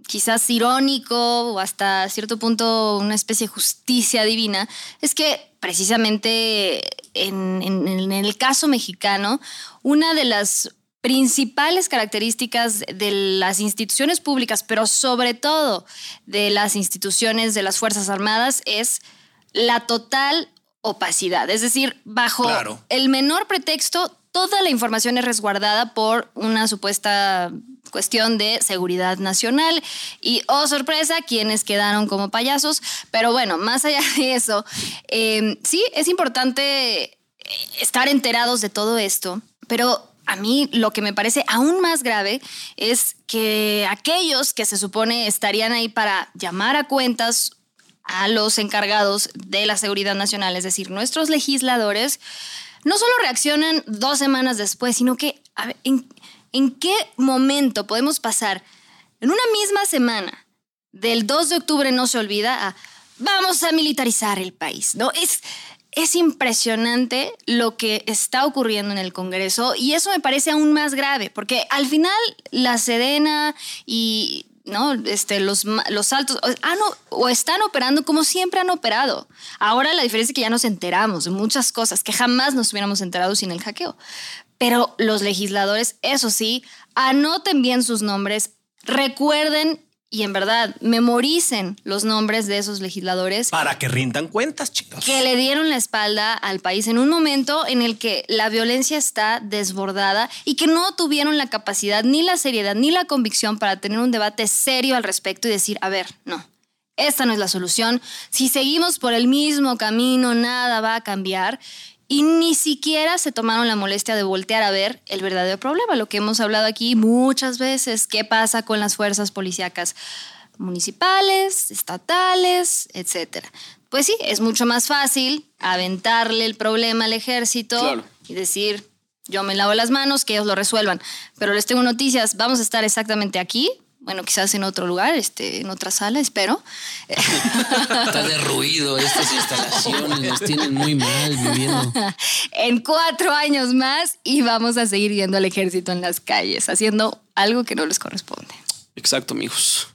quizás irónico o hasta cierto punto una especie de justicia divina, es que precisamente en, en- en el caso mexicano, una de las principales características de las instituciones públicas, pero sobre todo de las instituciones de las Fuerzas Armadas, es la total opacidad. Es decir, bajo Claro. el menor pretexto, toda la información es resguardada por una supuesta cuestión de seguridad nacional y, oh sorpresa, quienes quedaron como payasos. Pero bueno, más allá de eso, eh, sí, es importante eh, estar enterados de todo esto, pero a mí lo que me parece aún más grave es que aquellos que se supone estarían ahí para llamar a cuentas a los encargados de la seguridad nacional, es decir, nuestros legisladores, no solo reaccionan dos semanas después, sino que, a ver, ¿en, en qué momento podemos pasar en una misma semana del 2 de octubre no se olvida a vamos a militarizar el país? ¿no? Es, es impresionante lo que está ocurriendo en el Congreso y eso me parece aún más grave, porque al final la Sedena y ¿no? Este, los, los altos o, han o- o están operando como siempre han operado. Ahora la diferencia es que ya nos enteramos de muchas cosas que jamás nos hubiéramos enterado sin el hackeo. Pero los legisladores, eso sí, anoten bien sus nombres, recuerden y en verdad memoricen los nombres de esos legisladores Para que rindan cuentas, chicos. que le dieron la espalda al país en un momento en el que la violencia está desbordada y que no tuvieron la capacidad, ni la seriedad, ni la convicción para tener un debate serio al respecto y decir, a ver, no, esta no es la solución. Si seguimos por el mismo camino, nada va a cambiar. Y ni siquiera se tomaron la molestia de voltear a ver el verdadero problema, lo que hemos hablado aquí muchas veces, qué pasa con las fuerzas policíacas municipales, estatales, etcétera. Pues sí, es mucho más fácil aventarle el problema al ejército Claro. y decir, yo me lavo las manos, que ellos lo resuelvan. Pero les tengo noticias, vamos a estar exactamente aquí, bueno, quizás en otro lugar, este, en otra sala, espero. Está de ruido estas instalaciones, nos tienen muy mal viviendo. en cuatro años más y vamos a seguir viendo al ejército en las calles, haciendo algo que no les corresponde. Exacto, amigos.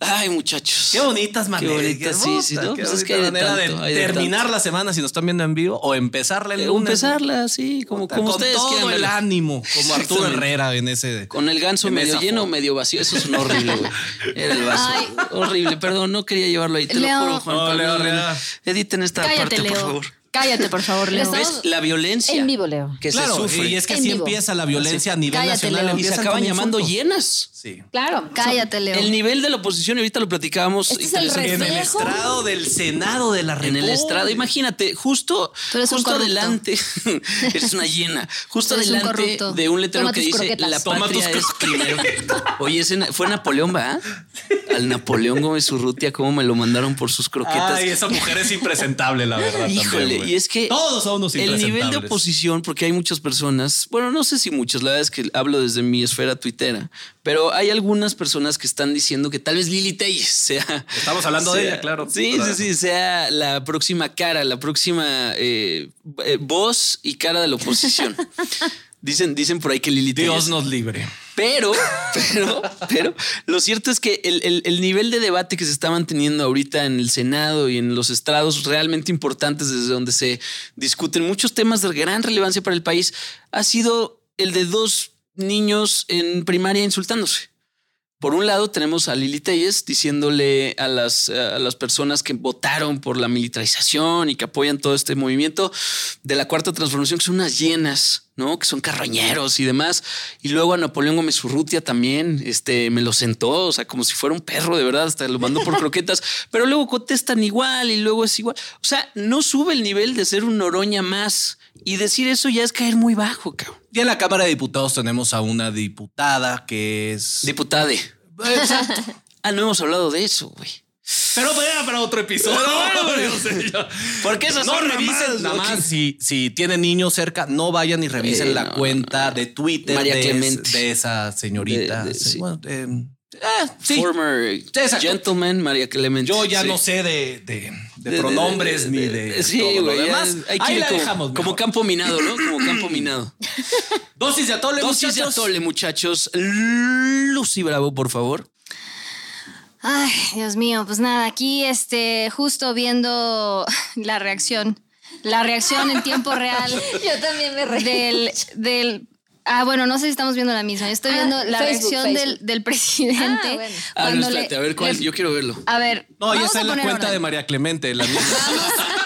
Ay, muchachos. Qué bonitas maneras. bonitas, sí, sí, ¿no? Qué Pues es que bonita hay de manera tanto, de hay de terminar tanto. la semana si nos están viendo en vivo o empezarla el Eh, lunes. empezarla, sí, como, como con ustedes todo quieran el ánimo, como Arturo. Herrera en ese. Con el ganso medio lleno o medio vacío. Eso es un horrible, güey. Era el vaso. Ay. Horrible, perdón, no quería llevarlo ahí. Te Leo. lo juro, Juan No, Pablo. No, Leo. Editen esta Cállate, parte, por favor. Cállate, por favor, Leo. ¿Ves? La violencia En vivo, Leo. que Claro, se sufre. y es que En así vivo. empieza la violencia a nivel Cállate, nacional. Leo. y se acaban llamando llenas. Sí. Claro. Cállate, Leo. El nivel de la oposición, y ahorita lo platicábamos. Este es el. En el estrado del Senado de la En República. el estrado, imagínate, justo, Tú eres un justo adelante, eres una llena, justo un adelante de un letrero Toma que dice croquetas. la Toma patria tus es primero. Oye, ese fue Napoleón, ¿va? Al Napoleón Gómez Urrutia, cómo me lo mandaron por sus croquetas. Ay, esa mujer es impresentable, la verdad. Híjole, también, güey. y es que Todos son unos el nivel de oposición, porque hay muchas personas, bueno, no sé si muchas, la verdad es que hablo desde mi esfera tuitera, pero hay algunas personas que están diciendo que tal vez Lili Telles sea. Estamos hablando de ella, claro. Sí, Claro. sí, sí, sea la próxima cara, la próxima eh, eh, voz y cara de la oposición. Dicen, dicen por ahí que Lili Dios Telles- nos libre. Pero, pero, pero, lo cierto es que el, el- el nivel de debate que se está manteniendo ahorita en el Senado y en los estrados realmente importantes desde donde se discuten muchos temas de gran relevancia para el país ha sido el de dos niños en primaria insultándose. Por un lado tenemos a Lili Telles diciéndole a las, a las personas que votaron por la militarización y que apoyan todo este movimiento de la cuarta transformación, que son unas llenas, ¿no? Que son carroñeros y demás. Y luego a Napoleón Gómez Urrutia también, este, me lo sentó, o sea, como si fuera un perro, de verdad, hasta lo mandó por croquetas, pero luego contestan igual y luego es igual. O sea, no sube el nivel de ser un Noroña más. Y decir eso ya es caer muy bajo, cabrón. Y en la Cámara de Diputados tenemos a una diputada que es. Diputade. Ah, no hemos hablado de eso, güey. Pero era para otro episodio. No. Porque esas No son revisen nada más. Si, si tienen niños cerca, no vayan y revisen Eh, la no, cuenta de Twitter María de, Clemente. de esa señorita. De- sí. bueno, eh, eh, sí. Former Exacto. gentleman, María Clemente. Yo ya Sí. no sé de, de- de De- pronombres de- ni de- de. Sí, todo lo güey. demás. Hay que Ahí la como, dejamos. como campo minado, ¿no? Como campo minado. Dosis de atole, Dosis de muchachos. atole, muchachos. Lucy Bravo, por favor. Ay, Dios mío, pues nada, aquí este, justo viendo la reacción, la reacción en tiempo real Yo también me reí. del, del Ah, bueno, no sé si estamos viendo la misma. Yo estoy Ah, viendo la Facebook, reacción Facebook. Del, del presidente. Ah, bueno. Ah, no, cuando le- espérate, a ver cuál. le- Yo quiero verlo. A ver, No, ya vamos está en la cuenta de. María Clemente. La misma.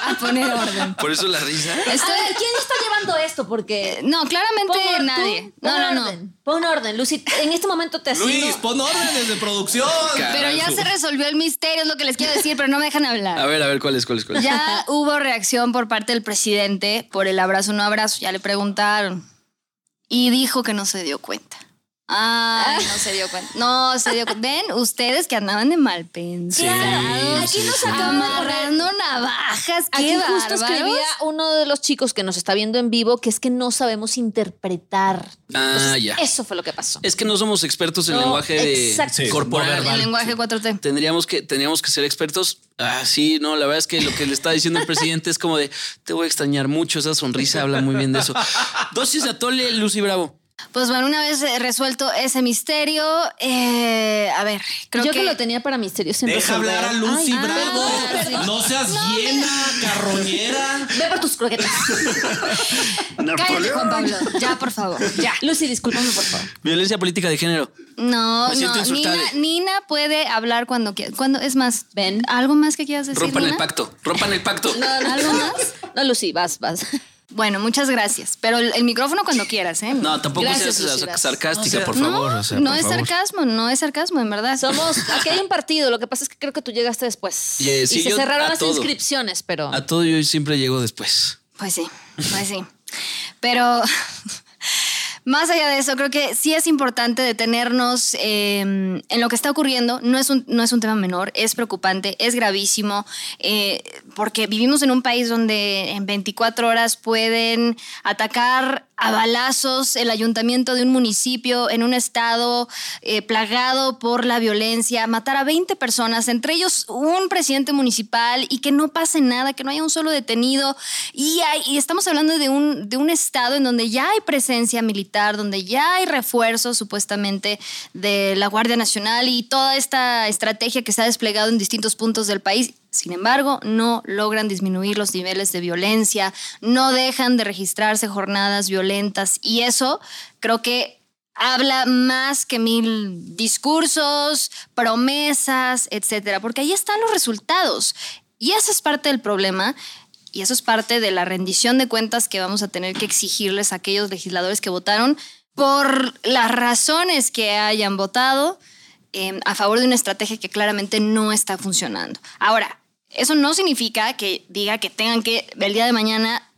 A poner orden. Por eso la risa. A ver, ¿quién está llevando esto? Porque. No, claramente Pon nadie. tú, No, pon no, no. Pon orden, Lucy. En este momento te asigno. Luis, pon órdenes de producción. Pero ya se resolvió el misterio, es lo que les quiero decir, pero no me dejan hablar. A ver, a ver, ¿cuál es, cuál es, cuál es? Ya hubo reacción por parte del presidente por el abrazo no abrazo, ya le preguntaron. Y dijo que no se dio cuenta. Ah, no se dio cuenta. No se dio cuenta. Ven, ustedes que andaban de mal pensados. Aquí nos sí. acaban de Amarrando navajas, Aquí qué justo bárbaros. escribía uno de los chicos que nos está viendo en vivo que es que no sabemos interpretar. Ah, Entonces, ya. Eso fue lo que pasó. Es que no somos expertos en No, lenguaje de corporal. El lenguaje 4T. Tendríamos que, tendríamos que ser expertos. Ah, sí, no, la verdad es que lo que le está diciendo el presidente es como de te voy a extrañar mucho. Esa sonrisa habla muy bien de eso. Dosis de atole, Lucy Bravo. Pues bueno, una vez resuelto ese misterio, eh, a ver, creo Yo que... que lo tenía para misterios sin Deja resolver. hablar a Lucy Ay, Bravo. perdón. No seas llena, carroñera. Ve por tus croquetas. Cállate, Juan Pablo. Ya, por favor. Ya. Lucy, discúlpame, por favor. Violencia política de género. No, no. Nina, Nina puede hablar cuando quiera. Cuando, es más, Ven. ¿algo más que quieras decir? Rompan el pacto. Rompan el pacto. No, no, ¿Algo más? No, Lucy, vas, vas. Bueno, muchas gracias. Pero el, el micrófono cuando quieras, ¿eh? No, tampoco Gracias, seas sarcástica, por No, favor. o sea, no por es favor. sarcasmo, no es sarcasmo, en verdad. Somos, aquí hay un partido, lo que pasa es que creo que tú llegaste después. Y, sí, y se yo cerraron las todo. inscripciones, pero... A todo yo siempre llego después. Pues sí, pues sí. Pero más allá de eso, creo que sí es importante detenernos eh, en lo que está ocurriendo. No es, un, no es un tema menor, es preocupante, es gravísimo, eh, porque vivimos en un país donde en 24 horas pueden atacar a balazos el ayuntamiento de un municipio en un estado eh, plagado por la violencia, matar a 20 personas, entre ellos un presidente municipal y que no pase nada, que no haya un solo detenido. Y, hay- y estamos hablando de un, de un estado en donde ya hay presencia militar, donde ya hay refuerzos supuestamente de la Guardia Nacional y toda esta estrategia que se ha desplegado en distintos puntos del país. Sin embargo, no logran disminuir los niveles de violencia, no dejan de registrarse jornadas violentas y eso creo que habla más que mil discursos, promesas, etcétera, porque ahí están los resultados. Y esa es parte del problema y eso es parte de la rendición de cuentas que vamos a tener que exigirles a aquellos legisladores que votaron por las razones que hayan votado eh, a favor de una estrategia que claramente no está funcionando. Ahora, eso no significa que diga que tengan que el día de mañana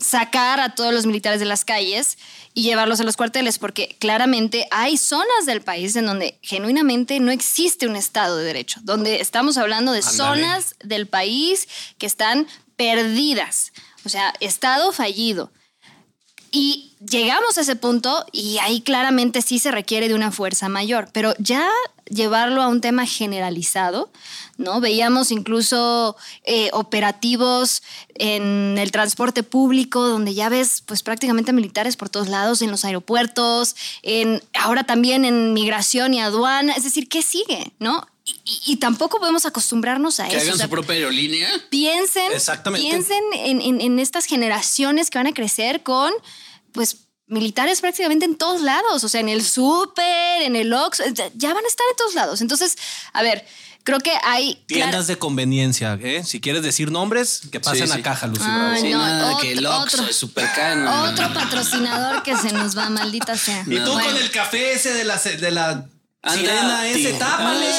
sacar a todos los militares de las calles y llevarlos a los cuarteles, porque claramente hay zonas del país en donde genuinamente no existe un Estado de Derecho, donde estamos hablando de zonas del país que están perdidas, o sea, Estado fallido. Y llegamos a ese punto y ahí claramente sí se requiere de una fuerza mayor, pero ya llevarlo a un tema generalizado, ¿no? Veíamos incluso eh, operativos en el transporte público donde ya ves pues prácticamente militares por todos lados, en los aeropuertos, en, ahora también en migración y aduana, es decir, ¿qué sigue, no? Y, y- tampoco podemos acostumbrarnos a Que eso. hagan o sea, su propia aerolínea. piensen, Exactamente. piensen en, en- en estas generaciones que van a crecer con, pues, militares prácticamente en todos lados, o sea, en el súper, en el Ox, ya van a estar en todos lados. Entonces, a ver, creo que hay... Tiendas de conveniencia, ¿eh? Si quieres decir nombres, que pasen Sí, a sí. caja, Lucy Ay, Bravo. Sí, no, nada, otro- que el Oxxo es súper caro. Otro patrocinador que se nos va, maldita sea. Y tú Bueno. con el café ese de la, de la Tápale. Ah, ese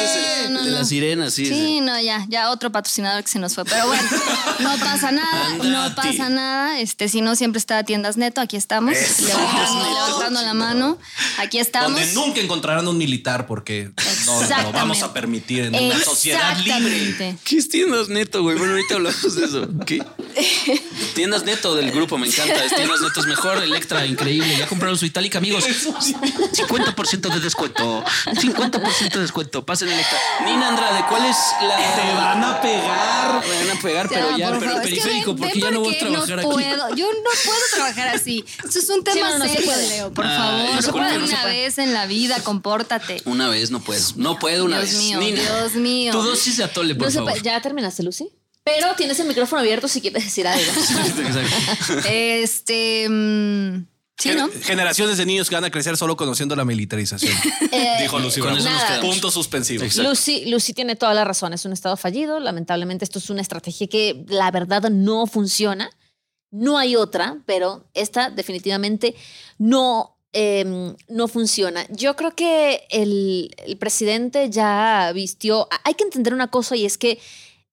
es el- No, no, de no. la sirena, sí. Sí, sí. no, ya, ya otro patrocinador que se nos fue. Pero bueno, no pasa nada, no pasa nada. Este, si no, siempre está Tiendas Neto, aquí estamos, levantando, levantando la mano. Aquí estamos. Donde nunca encontrarán un militar porque no lo vamos a permitir en una sociedad libre. ¿Qué es tiendas neto, güey? Bueno, ahorita hablamos de eso. ¿Qué? Tiendas neto del grupo, me encanta. Es tiendas neto es mejor, Electra, increíble. Ya compraron su itálica, amigos. 50% de descuento. 50% de descuento. Pasen Electra. Nina Andrade, ¿cuál es la. Te van a pegar. Me van a pegar, pero ya, por pero que periférico, porque ya no voy a trabajar aquí. puedo. Yo no puedo trabajar así. Esto es un tema no, no se serio, puede. Leo. Por Ay, favor, no se una puede. vez en la vida, compórtate. Una vez no puedo. No puedo una Dios vez. mío, Nina, Dios mío. Tu dosis de atole, por No favor. ¿Ya terminaste, Lucy? Pero tienes el micrófono abierto si quieres decir algo. Exacto. Este. mm, sí, ¿no? Gen- Generaciones de niños que van a crecer solo conociendo la militarización. Eh, Dijo Lucy con eso nos. Puntos suspensivos. Exacto. Lucy, Lucy tiene toda la razón. Es un estado fallido. Lamentablemente, esto es una estrategia que la verdad no funciona. No hay otra, pero esta definitivamente no, eh, no funciona. Yo creo que el, el presidente ya vistió. Hay que entender una cosa y es que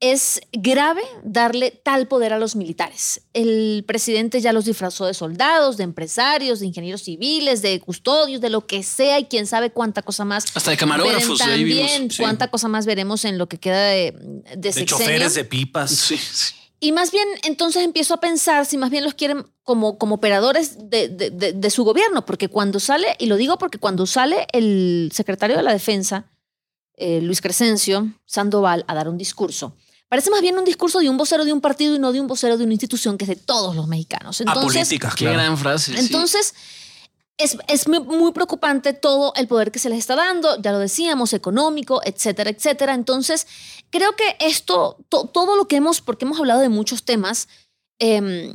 es grave darle tal poder a los militares. El presidente ya los disfrazó de soldados, de empresarios, de ingenieros civiles, de custodios, de lo que sea y quién sabe cuánta cosa más. Hasta de camarógrafos, ahí también vimos, sí. cuánta cosa más veremos en lo que queda de, de De sexenio. choferes de pipas. Sí, sí. Y más bien, entonces empiezo a pensar si más bien los quieren como, como operadores de, de- de- de su gobierno, porque cuando sale, y lo digo porque cuando sale el secretario de la Defensa, eh, Luis Crescencio Sandoval, a dar un discurso, parece más bien un discurso de un vocero de un partido y no de un vocero de una institución que es de todos los mexicanos. Entonces, Apolíticas, Qué claro. gran frase. sí. Es, es muy, preocupante todo el poder que se les está dando, ya lo decíamos, económico, etcétera, etcétera. Entonces, creo que esto, to- todo lo que hemos, porque hemos hablado de muchos temas, em,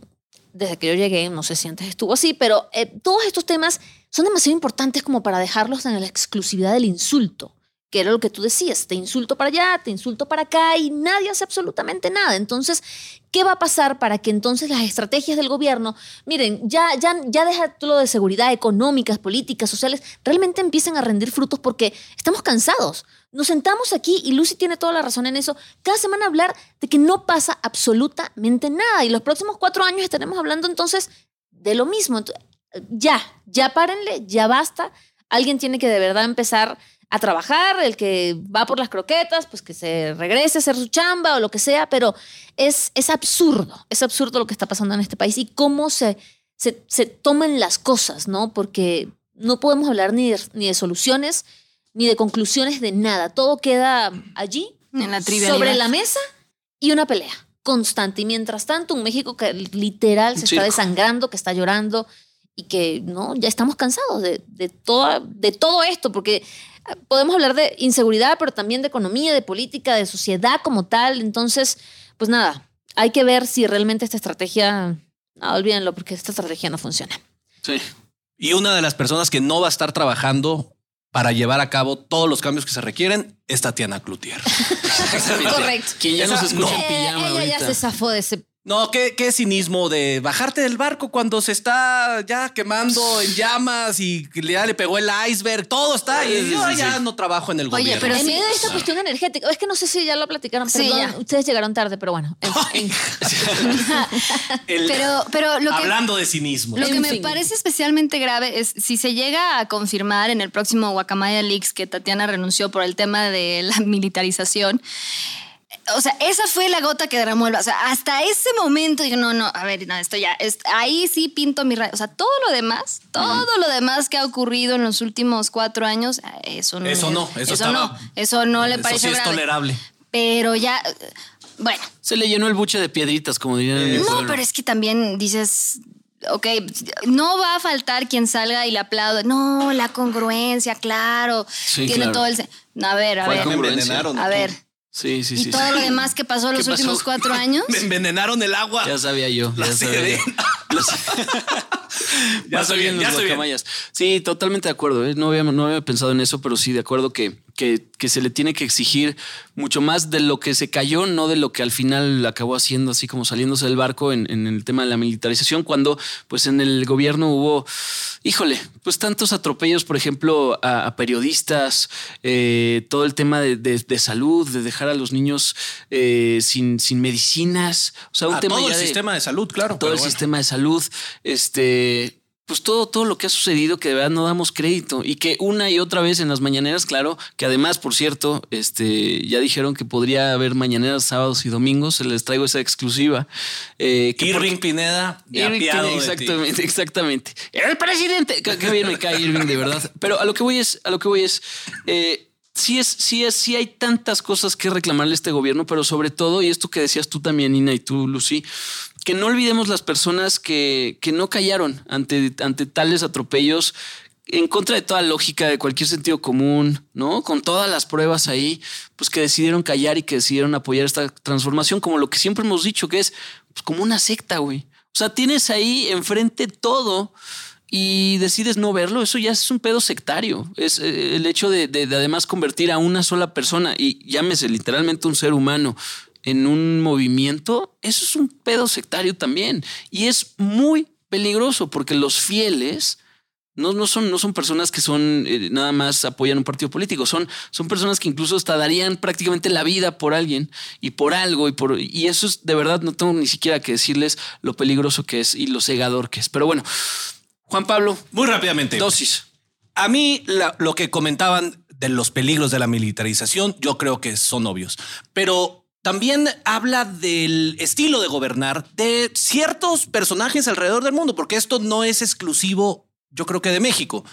desde que yo llegué, no sé si antes estuvo así, pero eh, todos estos temas son demasiado importantes como para dejarlos en la exclusividad del insulto, que era lo que tú decías, te insulto para allá, te insulto para acá y nadie hace absolutamente nada. Entonces, ¿qué va a pasar para que entonces las estrategias del gobierno, miren, ya, ya, ya deja todo lo de seguridad económicas, políticas, sociales, realmente empiecen a rendir frutos porque estamos cansados. Nos sentamos aquí y Lucy tiene toda la razón en eso. Cada semana hablar de que no pasa absolutamente nada y los próximos cuatro años estaremos hablando entonces de lo mismo. Ya, ya párenle, ya basta. Alguien tiene que de verdad empezar a trabajar, el que va por las croquetas, pues que se regrese a hacer su chamba o lo que sea, pero es, es absurdo, es absurdo lo que está pasando en este país y cómo se, se, se toman las cosas, ¿no? Porque no podemos hablar ni de, ni de soluciones, ni de conclusiones de nada. Todo queda allí, En la sobre la mesa y una pelea constante. Y mientras tanto, un México que literal se está desangrando, que está llorando y que no, ya estamos cansados de, de, toda- de todo esto, porque podemos hablar de inseguridad, pero también de economía, de política, de sociedad como tal. Entonces, pues nada, hay que ver si realmente esta estrategia, no, olvídenlo, porque esta estrategia no funciona. Sí. Y una de las personas que no va a estar trabajando para llevar a cabo todos los cambios que se requieren es Tatiana Cloutier. Correcto. Quien ya nos escucha en no. ella ya se zafó de ese No, qué, qué cinismo de bajarte del barco cuando se está ya quemando en llamas y ya le pegó el iceberg, todo está y yo sí, ya sí. no trabajo en el Oye, gobierno. pero en medio de esta cuestión energética, es que no sé si ya lo platicaron, Sí, perdón, ya. ustedes llegaron tarde, pero bueno. en- en- El- Pero, pero lo que, hablando de cinismo. Lo que me fin. parece especialmente grave es si se llega a confirmar en el próximo Guacamaya Leaks que Tatiana renunció por el tema de la militarización. O sea, esa fue la gota que derramó el vaso. O sea, hasta ese momento digo, no, no, a ver, no, esto ya, es- ahí sí pinto mi rayo. O sea, todo lo demás, todo lo demás que ha ocurrido en los últimos cuatro años, eso no. Eso no, eso estaba- no, eso no le Eso parece sí es grave. tolerable. Pero ya, bueno, Se le llenó el buche de piedritas, como dirían no, pueblo. pero es que también dices, ok, no va a faltar quien salga y le aplaude. No, la congruencia, claro. Sí, tiene claro. todo el... a ver, a ¿Cuál ver. A ver. Sí, sí, y sí. todo sí. lo demás que pasó los ¿Qué últimos pasó? cuatro años. Me envenenaron el agua. Ya sabía yo. La Ya sabía. Ya bien, los ya guacamayas. Sí, totalmente de acuerdo. ¿eh? No, había, no había pensado en eso, pero sí, de acuerdo que, que, que se le tiene que exigir mucho más de lo que se cayó, no de lo que al final acabó haciendo, así como saliéndose del barco en, en el tema de la militarización, cuando pues en el gobierno hubo, híjole, pues tantos atropellos, por ejemplo, a, a periodistas, eh, todo el tema de, de- de salud, de dejar a los niños eh, sin, sin medicinas. O sea, un A tema todo ya el de- sistema de salud, claro. todo el bueno. sistema de salud, este, pues todo, todo lo que ha sucedido que de verdad no damos crédito y que una y otra vez en las mañaneras, claro, que además, por cierto, este, ya dijeron que podría haber mañaneras sábados y domingos, se les traigo esa exclusiva. Eh, que Irving Pineda, de Irving de ti. exactamente, exactamente. El presidente. Qué, qué bien me cae Irving, de verdad. Pero a lo que voy es, a lo que voy es, eh, sí es, sí es, sí hay tantas cosas que reclamarle a este gobierno, pero sobre todo, y esto que decías tú también, Nina, y tú, Lucy, que no olvidemos las personas que, que no callaron ante, ante tales atropellos en contra de toda lógica, de cualquier sentido común, ¿no? Con todas las pruebas ahí, pues que decidieron callar y que decidieron apoyar esta transformación, como lo que siempre hemos dicho, que es pues, como una secta, güey. O sea, tienes ahí enfrente todo y decides no verlo, eso ya es un pedo sectario. Es eh, el hecho de, de- de además convertir a una sola persona y llámese literalmente un ser humano en un movimiento, eso es un pedo sectario también. Y es muy peligroso porque los fieles no, no, son, no son personas que son eh, nada más apoyan un partido político, son, son personas que incluso hasta darían prácticamente la vida por alguien y por algo y por y eso es de verdad no tengo ni siquiera que decirles lo peligroso que es y lo cegador que es. Pero bueno, Juan Pablo, Muy rápidamente. dosis. A mí la- lo que comentaban de los peligros de la militarización, yo creo que son obvios, pero también habla del estilo de gobernar de ciertos personajes alrededor del mundo, porque esto no es exclusivo, yo creo que de México.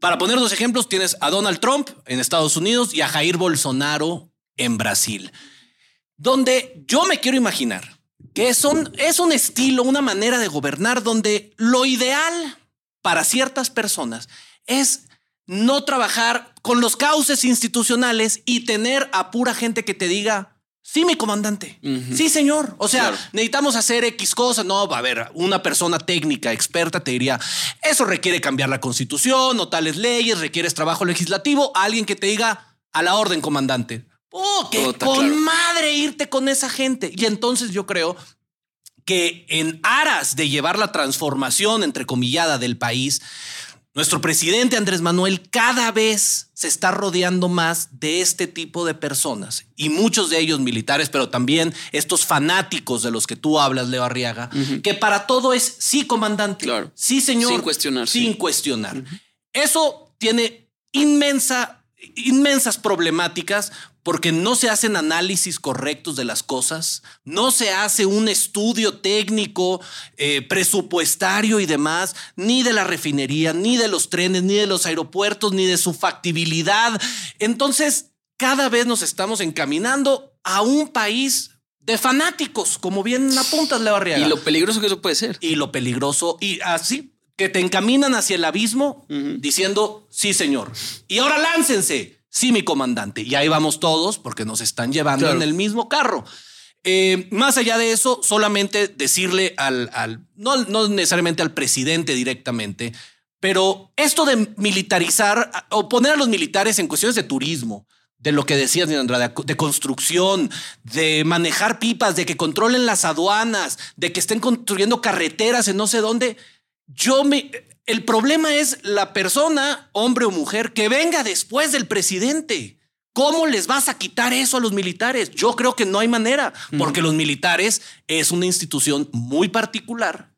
Para poner dos ejemplos, tienes a Donald Trump en Estados Unidos y a Jair Bolsonaro en Brasil, donde yo me quiero imaginar que es un estilo, una manera de gobernar donde lo ideal para ciertas personas es no trabajar con los cauces institucionales y tener a pura gente que te diga, sí, mi comandante, sí, señor. O sea, necesitamos hacer X cosas. No, va a ver, una persona técnica, experta, te diría, eso requiere cambiar la constitución o tales leyes, requieres trabajo legislativo. Alguien que te diga, a la orden, comandante. Oh, qué Puta, con claro. madre irte con esa gente. Y entonces yo creo que en aras de llevar la transformación entrecomillada del país, nuestro presidente Andrés Manuel cada vez se está rodeando más de este tipo de personas y muchos de ellos militares, pero también estos fanáticos de los que tú hablas, Leo Arriaga, que para todo es sí, comandante, sí, señor, Sin cuestionar, sin cuestionar. Eso tiene inmensa, inmensas problemáticas porque no se hacen análisis correctos de las cosas, no se hace un estudio técnico, eh, presupuestario y demás, ni de la refinería, ni de los trenes, ni de los aeropuertos, ni de su factibilidad. Entonces, cada vez nos estamos encaminando a un país de fanáticos, como bien apuntas, Leo Arriaga. Y lo peligroso que eso puede ser. Y lo peligroso, y así, que te encaminan hacia el abismo diciendo, sí, señor. Y ahora láncense. Sí, mi comandante. Y ahí vamos todos porque nos están llevando Claro. en el mismo carro. Eh, más allá de eso, solamente decirle al, al- no, no necesariamente al presidente directamente, pero esto de militarizar o poner a los militares en cuestiones de turismo, de lo que decías, Andrade, de construcción, de manejar pipas, de que controlen las aduanas, de que estén construyendo carreteras en no sé dónde. Yo me. El problema es la persona, hombre o mujer, que venga después del presidente. ¿Cómo les vas a quitar eso a los militares? Yo creo que no hay manera, porque los militares es una institución muy particular,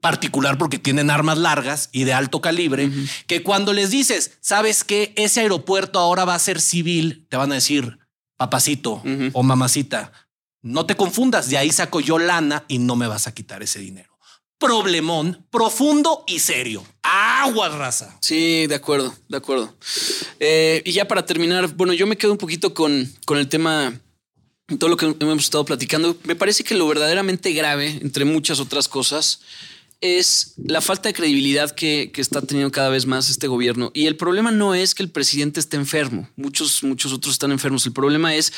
particular porque tienen armas largas y de alto calibre, que cuando les dices, sabes que ese aeropuerto ahora va a ser civil, te van a decir, papacito o mamacita, no te confundas, de ahí saco yo lana y no me vas a quitar ese dinero. Problemón profundo y serio. Aguas, raza. Sí, de acuerdo, de acuerdo. Eh, y ya para terminar, bueno, yo me quedo un poquito con, con el tema, todo lo que hemos estado platicando. Me parece que lo verdaderamente grave, entre muchas otras cosas, es la falta de credibilidad que, que está teniendo cada vez más este gobierno. Y el problema no es que el presidente esté enfermo, muchos, muchos otros están enfermos. El problema es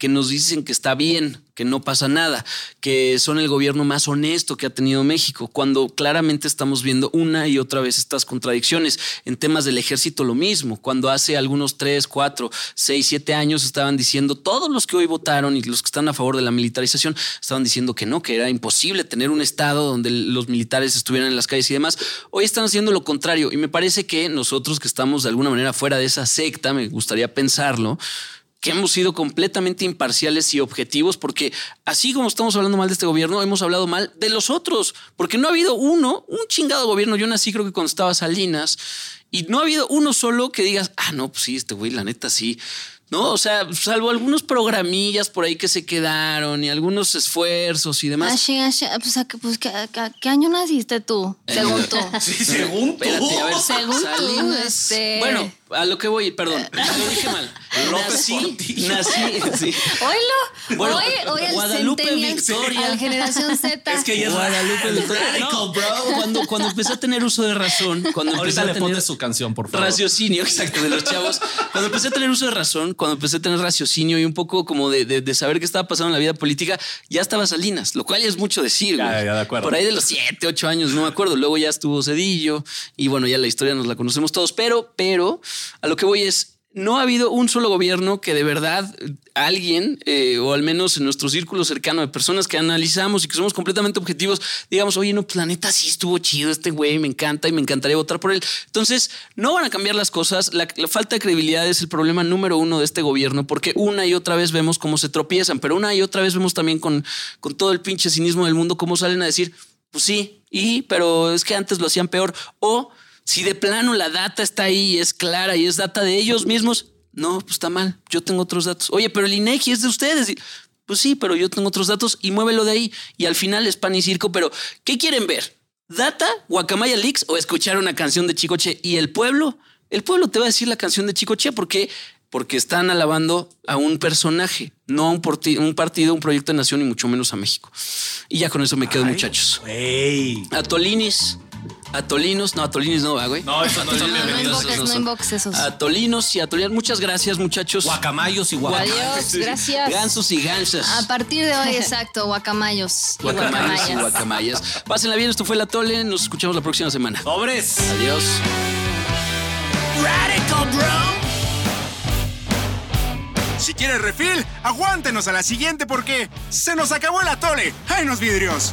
que nos dicen que está bien, que no pasa nada, que son el gobierno más honesto que ha tenido México, cuando claramente estamos viendo una y otra vez estas contradicciones. En temas del ejército lo mismo, cuando hace algunos tres, cuatro, seis, siete años estaban diciendo, todos los que hoy votaron y los que están a favor de la militarización, estaban diciendo que no, que era imposible tener un estado donde los militares estuvieran en las calles y demás. Hoy están haciendo lo contrario y me parece que nosotros que estamos de alguna manera fuera de esa secta, me gustaría pensarlo, que hemos sido completamente imparciales y objetivos, porque así como estamos hablando mal de este gobierno, hemos hablado mal de los otros, porque no ha habido uno, un chingado gobierno. Yo nací creo que cuando estaba Salinas, y no ha habido uno solo que digas, ah, no, pues sí, este güey, la neta sí. No, o sea, salvo algunos programillas por ahí que se quedaron y algunos esfuerzos y demás. Así, así, pues, ¿a qué, pues, ¿qué, qué- qué año naciste tú? Según tú. Sí, según tú. Espérate, a ver, Según tú, Salinas. este- Bueno, a lo que voy, perdón, lo dije mal. López Nací, Portillo. nací, sí. Oílo. Bueno, hoy, hoy al Guadalupe Victoria. al Generación Z. Es que ya es Guadalupe Victoria. No, bro. Cuando, cuando empecé a tener uso de razón, cuando empecé Ahorita a le tener su canción, por favor. raciocinio, exacto, de los chavos. Cuando empecé a tener uso de razón, cuando empecé a tener raciocinio y un poco como de, de- de saber qué estaba pasando en la vida política, ya estaba Salinas, lo cual ya es mucho decir. Ya, güey. ya, de acuerdo. Por ahí de los siete, ocho años, no me acuerdo. Luego ya estuvo Cedillo y bueno, ya la historia nos la conocemos todos, pero, pero a lo que voy es, no ha habido un solo gobierno que de verdad alguien, eh, o al menos en nuestro círculo cercano de personas que analizamos y que somos completamente objetivos, digamos, oye, no, planeta sí estuvo chido este güey, me encanta y me encantaría votar por él. Entonces, no van a cambiar las cosas. La, la falta de credibilidad es el problema número uno de este gobierno, porque una y otra vez vemos cómo se tropiezan, pero una y otra vez vemos también con, con todo el pinche cinismo del mundo cómo salen a decir, pues sí, y, pero es que antes lo hacían peor. O si de plano la data está ahí y es clara y es data de ellos mismos, no, pues está mal. Yo tengo otros datos. Oye, pero el INEGI es de ustedes. Pues sí, pero yo tengo otros datos y muévelo de ahí. Y al final es pan y circo. Pero, ¿qué quieren ver? ¿Data, Guacamaya Leaks o escuchar una canción de Chicoche? ¿Y el pueblo? El pueblo te va a decir la canción de Chicoche porque porque están alabando a un personaje, no a un, un partido, un proyecto de nación y mucho menos a México. Y ya con eso me quedo, muchachos. A Tolinis, Atolinos, no, atolinos no, ¿va, güey. No, eso no es No, no bienvenidos, no son. invoques esos. Atolinos y atolianos. Muchas gracias, muchachos. Guacamayos y guacamayos. Adiós, gracias. Gansos y gansas. A partir de hoy, exacto, guacamayos y Guacamayas y guacamayas. Pásenla bien, esto fue La Tole. Nos escuchamos la próxima semana. Sobres. Adiós. Si quieres refil, aguántenos a la siguiente porque se nos acabó el atole. ¡Ay, los vidrios!